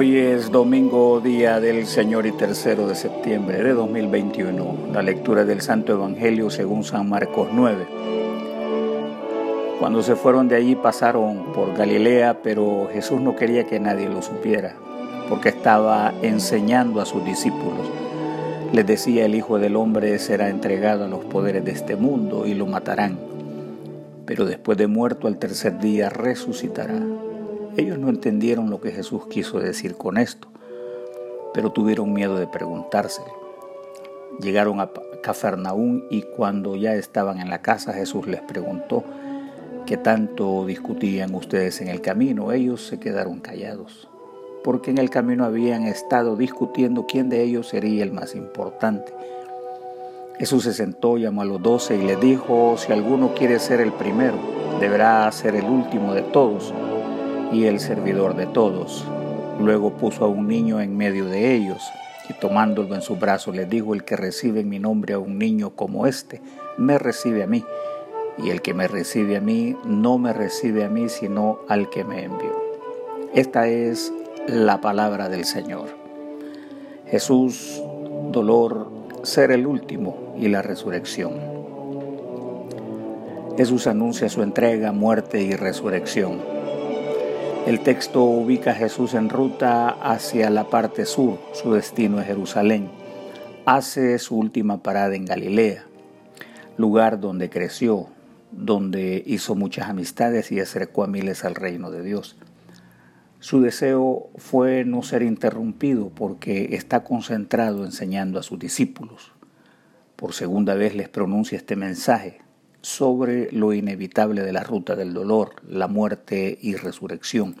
Hoy es domingo, día del Señor y tercero de septiembre de 2021. La lectura del Santo Evangelio según San Marcos 9. Cuando se fueron de allí pasaron por Galilea, pero Jesús no quería que nadie lo supiera, porque estaba enseñando a sus discípulos. Les decía, el Hijo del Hombre será entregado a los poderes de este mundo y lo matarán, pero después de muerto al tercer día resucitará. Ellos no entendieron lo que Jesús quiso decir con esto, pero tuvieron miedo de preguntárselo. Llegaron a Cafarnaún y cuando ya estaban en la casa Jesús les preguntó, ¿qué tanto discutían ustedes en el camino? Ellos se quedaron callados, porque en el camino habían estado discutiendo quién de ellos sería el más importante. Jesús se sentó, llamó a los doce y les dijo, si alguno quiere ser el primero, deberá ser el último de todos y el servidor de todos. Luego puso a un niño en medio de ellos y tomándolo en su brazo le dijo, el que recibe en mi nombre a un niño como este, me recibe a mí, y el que me recibe a mí, no me recibe a mí, sino al que me envió. Esta es la palabra del Señor. Jesús, dolor, ser el último y la resurrección. Jesús anuncia su entrega, muerte y resurrección el texto ubica a Jesús en ruta hacia la parte sur, su destino es Jerusalén. Hace su última parada en Galilea, lugar donde creció, donde hizo muchas amistades y acercó a miles al reino de Dios. Su deseo fue no ser interrumpido porque está concentrado enseñando a sus discípulos. Por segunda vez les pronuncia este mensaje, sobre lo inevitable de la ruta del dolor, la muerte y resurrección.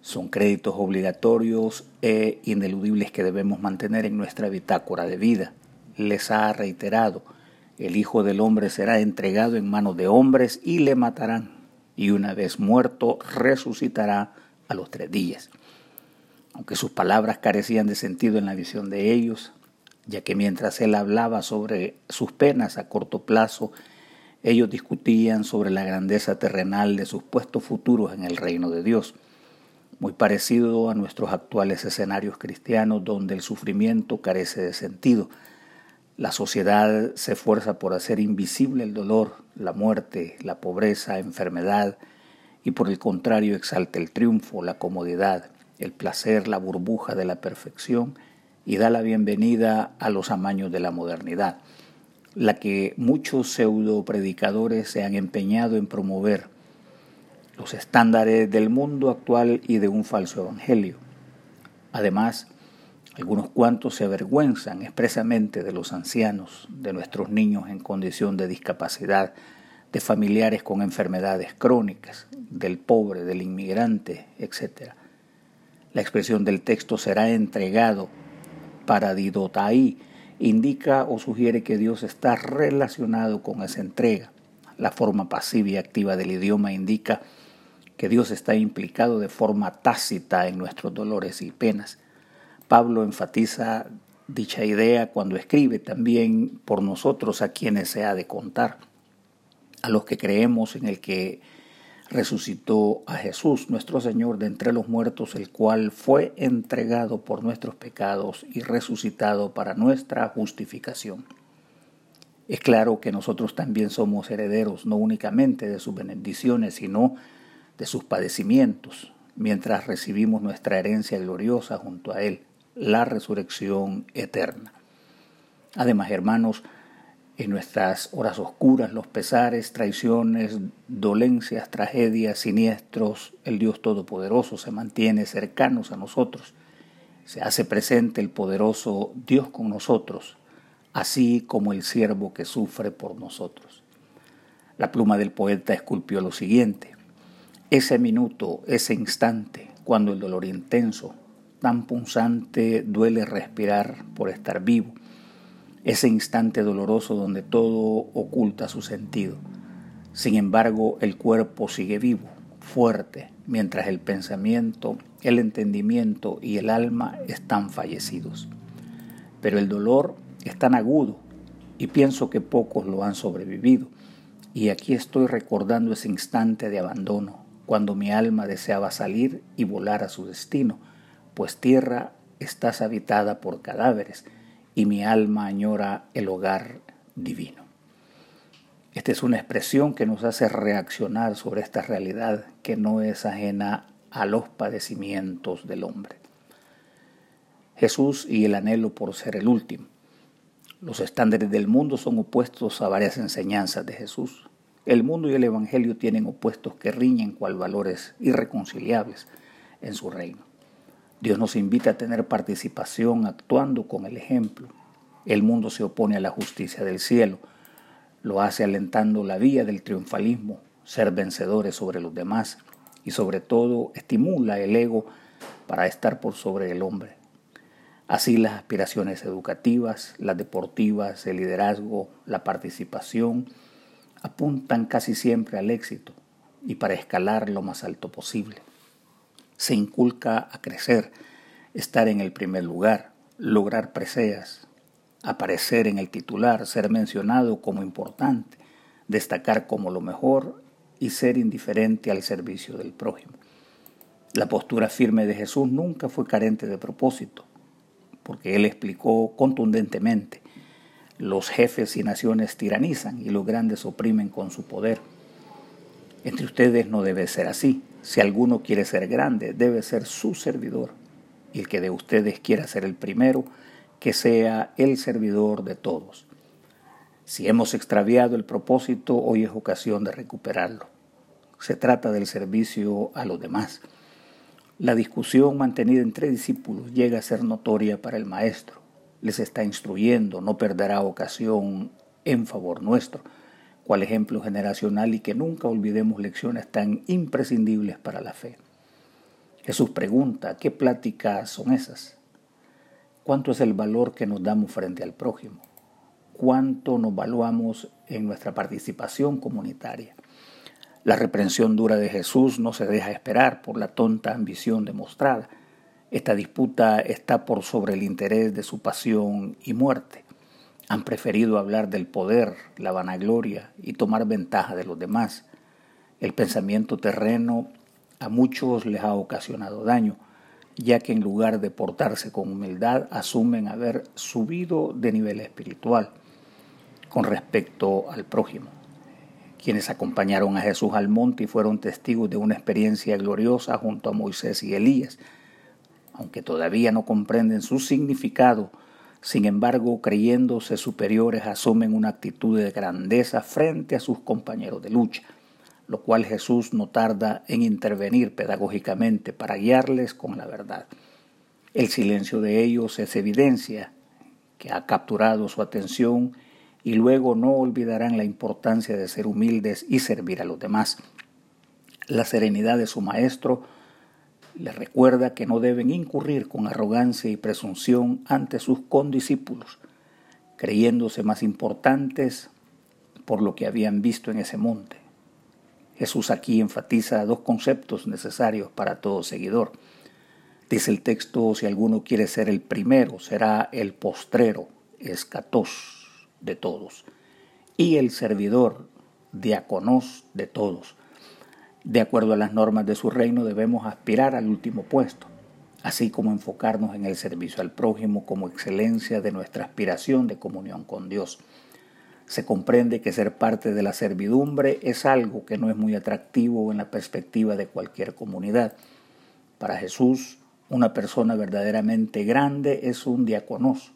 Son créditos obligatorios e ineludibles que debemos mantener en nuestra bitácora de vida. Les ha reiterado, el Hijo del Hombre será entregado en manos de hombres y le matarán, y una vez muerto resucitará a los tres días. Aunque sus palabras carecían de sentido en la visión de ellos, ya que mientras él hablaba sobre sus penas a corto plazo ellos discutían sobre la grandeza terrenal de sus puestos futuros en el reino de Dios, muy parecido a nuestros actuales escenarios cristianos donde el sufrimiento carece de sentido. La sociedad se esfuerza por hacer invisible el dolor, la muerte, la pobreza, enfermedad, y por el contrario exalta el triunfo, la comodidad, el placer, la burbuja de la perfección y da la bienvenida a los amaños de la modernidad la que muchos pseudo predicadores se han empeñado en promover, los estándares del mundo actual y de un falso evangelio. Además, algunos cuantos se avergüenzan expresamente de los ancianos, de nuestros niños en condición de discapacidad, de familiares con enfermedades crónicas, del pobre, del inmigrante, etc. La expresión del texto será entregado para didotai, indica o sugiere que Dios está relacionado con esa entrega. La forma pasiva y activa del idioma indica que Dios está implicado de forma tácita en nuestros dolores y penas. Pablo enfatiza dicha idea cuando escribe también por nosotros a quienes se ha de contar, a los que creemos en el que resucitó a Jesús, nuestro Señor, de entre los muertos, el cual fue entregado por nuestros pecados y resucitado para nuestra justificación. Es claro que nosotros también somos herederos no únicamente de sus bendiciones, sino de sus padecimientos, mientras recibimos nuestra herencia gloriosa junto a Él, la resurrección eterna. Además, hermanos, en nuestras horas oscuras, los pesares, traiciones, dolencias, tragedias, siniestros, el Dios Todopoderoso se mantiene cercanos a nosotros. Se hace presente el poderoso Dios con nosotros, así como el siervo que sufre por nosotros. La pluma del poeta esculpió lo siguiente. Ese minuto, ese instante, cuando el dolor intenso, tan punzante, duele respirar por estar vivo, ese instante doloroso donde todo oculta su sentido. Sin embargo, el cuerpo sigue vivo, fuerte, mientras el pensamiento, el entendimiento y el alma están fallecidos. Pero el dolor es tan agudo y pienso que pocos lo han sobrevivido. Y aquí estoy recordando ese instante de abandono, cuando mi alma deseaba salir y volar a su destino, pues tierra estás habitada por cadáveres y mi alma añora el hogar divino. Esta es una expresión que nos hace reaccionar sobre esta realidad que no es ajena a los padecimientos del hombre. Jesús y el anhelo por ser el último. Los estándares del mundo son opuestos a varias enseñanzas de Jesús. El mundo y el Evangelio tienen opuestos que riñen cual valores irreconciliables en su reino. Dios nos invita a tener participación actuando con el ejemplo. El mundo se opone a la justicia del cielo. Lo hace alentando la vía del triunfalismo, ser vencedores sobre los demás y sobre todo estimula el ego para estar por sobre el hombre. Así las aspiraciones educativas, las deportivas, el liderazgo, la participación, apuntan casi siempre al éxito y para escalar lo más alto posible. Se inculca a crecer, estar en el primer lugar, lograr preseas, aparecer en el titular, ser mencionado como importante, destacar como lo mejor y ser indiferente al servicio del prójimo. La postura firme de Jesús nunca fue carente de propósito porque él explicó contundentemente, los jefes y naciones tiranizan y los grandes oprimen con su poder. Entre ustedes no debe ser así. Si alguno quiere ser grande, debe ser su servidor. Y el que de ustedes quiera ser el primero, que sea el servidor de todos. Si hemos extraviado el propósito, hoy es ocasión de recuperarlo. Se trata del servicio a los demás. La discusión mantenida entre discípulos llega a ser notoria para el maestro. Les está instruyendo, no perderá ocasión en favor nuestro, cual ejemplo generacional y que nunca olvidemos lecciones tan imprescindibles para la fe. Jesús pregunta, ¿qué pláticas son esas? ¿Cuánto es el valor que nos damos frente al prójimo? ¿Cuánto nos valuamos en nuestra participación comunitaria? La reprensión dura de Jesús no se deja esperar por la tonta ambición demostrada. Esta disputa está por sobre el interés de su pasión y muerte. Han preferido hablar del poder, la vanagloria y tomar ventaja de los demás. El pensamiento terreno a muchos les ha ocasionado daño, ya que en lugar de portarse con humildad asumen haber subido de nivel espiritual con respecto al prójimo quienes acompañaron a Jesús al monte y fueron testigos de una experiencia gloriosa junto a Moisés y Elías. Aunque todavía no comprenden su significado, sin embargo, creyéndose superiores, asumen una actitud de grandeza frente a sus compañeros de lucha, lo cual Jesús no tarda en intervenir pedagógicamente para guiarles con la verdad. El silencio de ellos es evidencia que ha capturado su atención y luego no olvidarán la importancia de ser humildes y servir a los demás. La serenidad de su maestro les recuerda que no deben incurrir con arrogancia y presunción ante sus condiscípulos, creyéndose más importantes por lo que habían visto en ese monte. Jesús aquí enfatiza dos conceptos necesarios para todo seguidor. Dice el texto, si alguno quiere ser el primero, será el postrero, escatos de todos y el servidor, diáconos de todos. De acuerdo a las normas de su reino debemos aspirar al último puesto, así como enfocarnos en el servicio al prójimo como excelencia de nuestra aspiración de comunión con Dios. Se comprende que ser parte de la servidumbre es algo que no es muy atractivo en la perspectiva de cualquier comunidad. Para Jesús, una persona verdaderamente grande es un diáconos,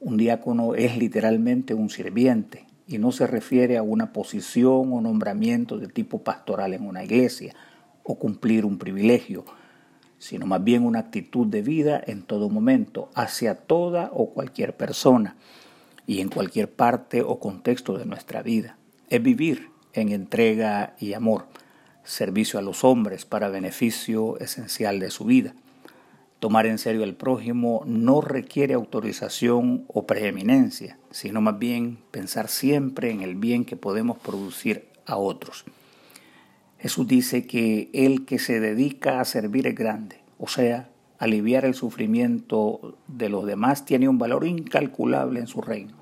un diácono es literalmente un sirviente y no se refiere a una posición o nombramiento de tipo pastoral en una iglesia o cumplir un privilegio, sino más bien una actitud de vida en todo momento hacia toda o cualquier persona y en cualquier parte o contexto de nuestra vida. Es vivir en entrega y amor, servicio a los hombres para beneficio esencial de su vida. Tomar en serio al prójimo no requiere autorización o preeminencia, sino más bien pensar siempre en el bien que podemos producir a otros. Jesús dice que el que se dedica a servir es grande, o sea, aliviar el sufrimiento de los demás tiene un valor incalculable en su reino.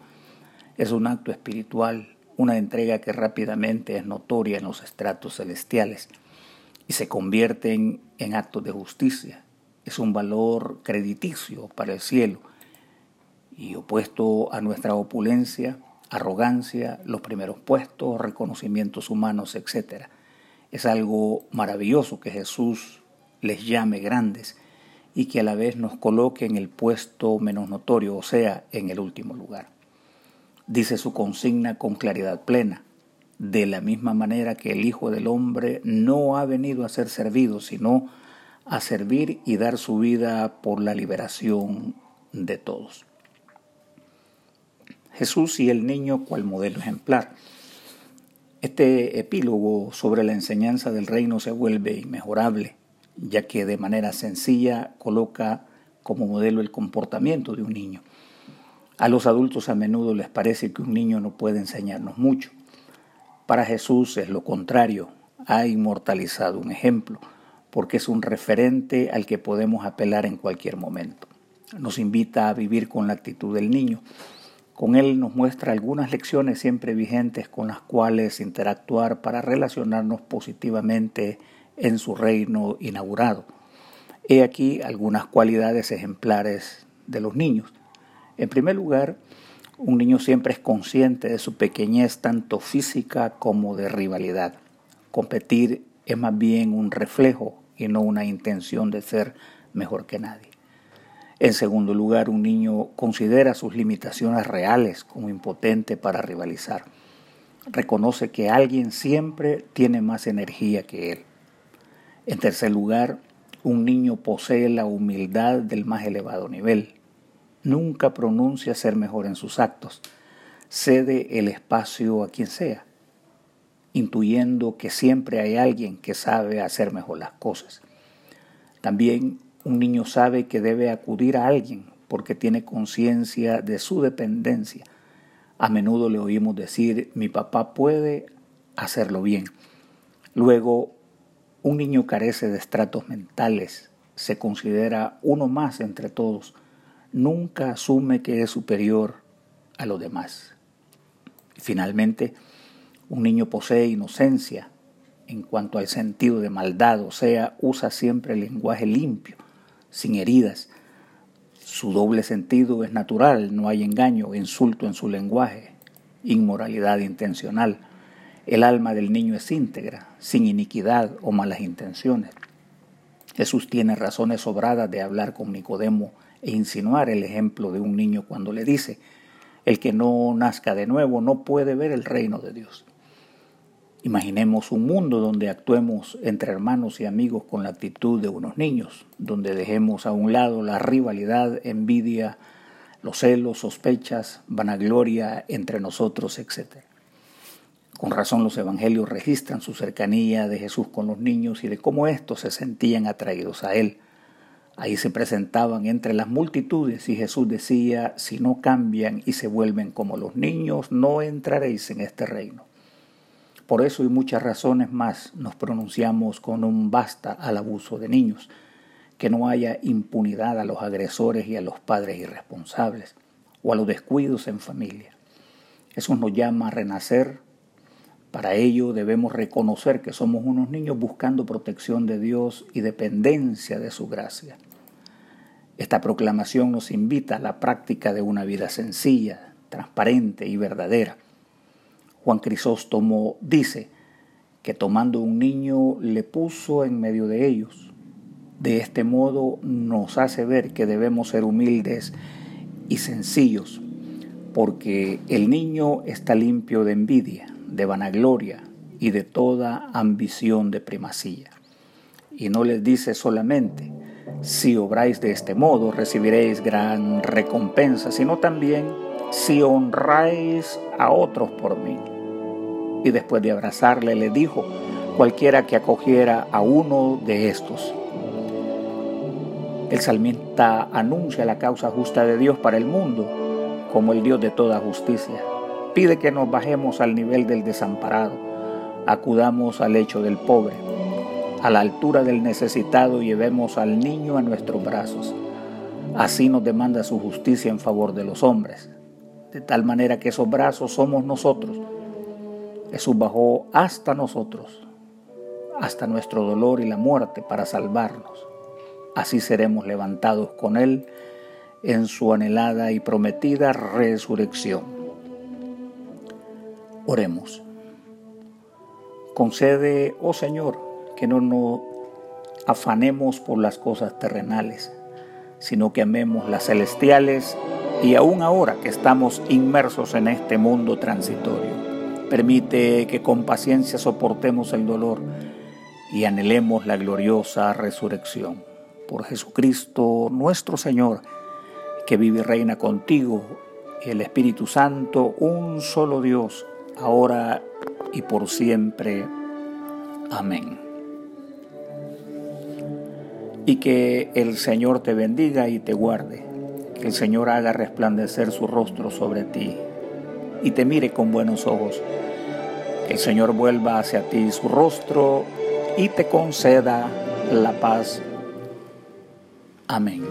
Es un acto espiritual, una entrega que rápidamente es notoria en los estratos celestiales y se convierte en, en actos de justicia es un valor crediticio para el cielo y opuesto a nuestra opulencia, arrogancia, los primeros puestos, reconocimientos humanos, etc. Es algo maravilloso que Jesús les llame grandes y que a la vez nos coloque en el puesto menos notorio, o sea, en el último lugar. Dice su consigna con claridad plena, de la misma manera que el Hijo del Hombre no ha venido a ser servido, sino a servir y dar su vida por la liberación de todos. Jesús y el niño cual modelo ejemplar. Este epílogo sobre la enseñanza del reino se vuelve inmejorable ya que de manera sencilla coloca como modelo el comportamiento de un niño. A los adultos a menudo les parece que un niño no puede enseñarnos mucho. Para Jesús es lo contrario, ha inmortalizado un ejemplo, porque es un referente al que podemos apelar en cualquier momento. Nos invita a vivir con la actitud del niño. Con él nos muestra algunas lecciones siempre vigentes con las cuales interactuar para relacionarnos positivamente en su reino inaugurado. He aquí algunas cualidades ejemplares de los niños. En primer lugar, un niño siempre es consciente de su pequeñez tanto física como de rivalidad. Competir es más bien un reflejo y no una intención de ser mejor que nadie. En segundo lugar, un niño considera sus limitaciones reales como impotente para rivalizar. Reconoce que alguien siempre tiene más energía que él. En tercer lugar, un niño posee la humildad del más elevado nivel. Nunca pronuncia ser mejor en sus actos. Cede el espacio a quien sea, intuyendo que siempre hay alguien que sabe hacer mejor las cosas. También un niño sabe que debe acudir a alguien porque tiene conciencia de su dependencia. A menudo le oímos decir, mi papá puede hacerlo bien. Luego un niño carece de estratos mentales, se considera uno más entre todos, nunca asume que es superior a los demás. Finalmente, un niño posee inocencia en cuanto al sentido de maldad, o sea, usa siempre el lenguaje limpio, sin heridas. Su doble sentido es natural, no hay engaño, insulto en su lenguaje, inmoralidad intencional. El alma del niño es íntegra, sin iniquidad o malas intenciones. Jesús tiene razones sobradas de hablar con Nicodemo e insinuar el ejemplo de un niño cuando le dice, el que no nazca de nuevo no puede ver el reino de Dios. Imaginemos un mundo donde actuemos entre hermanos y amigos con la actitud de unos niños, donde dejemos a un lado la rivalidad, envidia, los celos, sospechas, vanagloria entre nosotros, etc. Con razón los evangelios registran su cercanía de Jesús con los niños y de cómo éstos se sentían atraídos a Él. Ahí se presentaban entre las multitudes y Jesús decía, si no cambian y se vuelven como los niños, no entraréis en este reino. Por eso y muchas razones más nos pronunciamos con un basta al abuso de niños, que no haya impunidad a los agresores y a los padres irresponsables, o a los descuidos en familia. Eso nos llama a renacer para ello debemos reconocer que somos unos niños buscando protección de Dios y dependencia de su gracia. Esta proclamación nos invita a la práctica de una vida sencilla, transparente y verdadera. Juan Crisóstomo dice que tomando un niño le puso en medio de ellos. De este modo nos hace ver que debemos ser humildes y sencillos, porque el niño está limpio de envidia de vanagloria y de toda ambición de primacía. Y no les dice solamente, si obráis de este modo recibiréis gran recompensa, sino también si honráis a otros por mí. Y después de abrazarle le dijo, cualquiera que acogiera a uno de estos. El salmista anuncia la causa justa de Dios para el mundo como el Dios de toda justicia Pide que nos bajemos al nivel del desamparado, acudamos al lecho del pobre, a la altura del necesitado llevemos al niño a nuestros brazos. Así nos demanda su justicia en favor de los hombres, de tal manera que esos brazos somos nosotros. Jesús bajó hasta nosotros, hasta nuestro dolor y la muerte para salvarnos. Así seremos levantados con Él en su anhelada y prometida resurrección. Oremos. Concede, oh Señor, que no nos afanemos por las cosas terrenales, sino que amemos las celestiales y aún ahora que estamos inmersos en este mundo transitorio. Permite que con paciencia soportemos el dolor y anhelemos la gloriosa resurrección. Por Jesucristo nuestro Señor, que vive y reina contigo, y el Espíritu Santo, un solo Dios, ahora y por siempre. Amén. Y que el Señor te bendiga y te guarde, que el Señor haga resplandecer su rostro sobre ti y te mire con buenos ojos. Que el Señor vuelva hacia ti su rostro y te conceda la paz. Amén.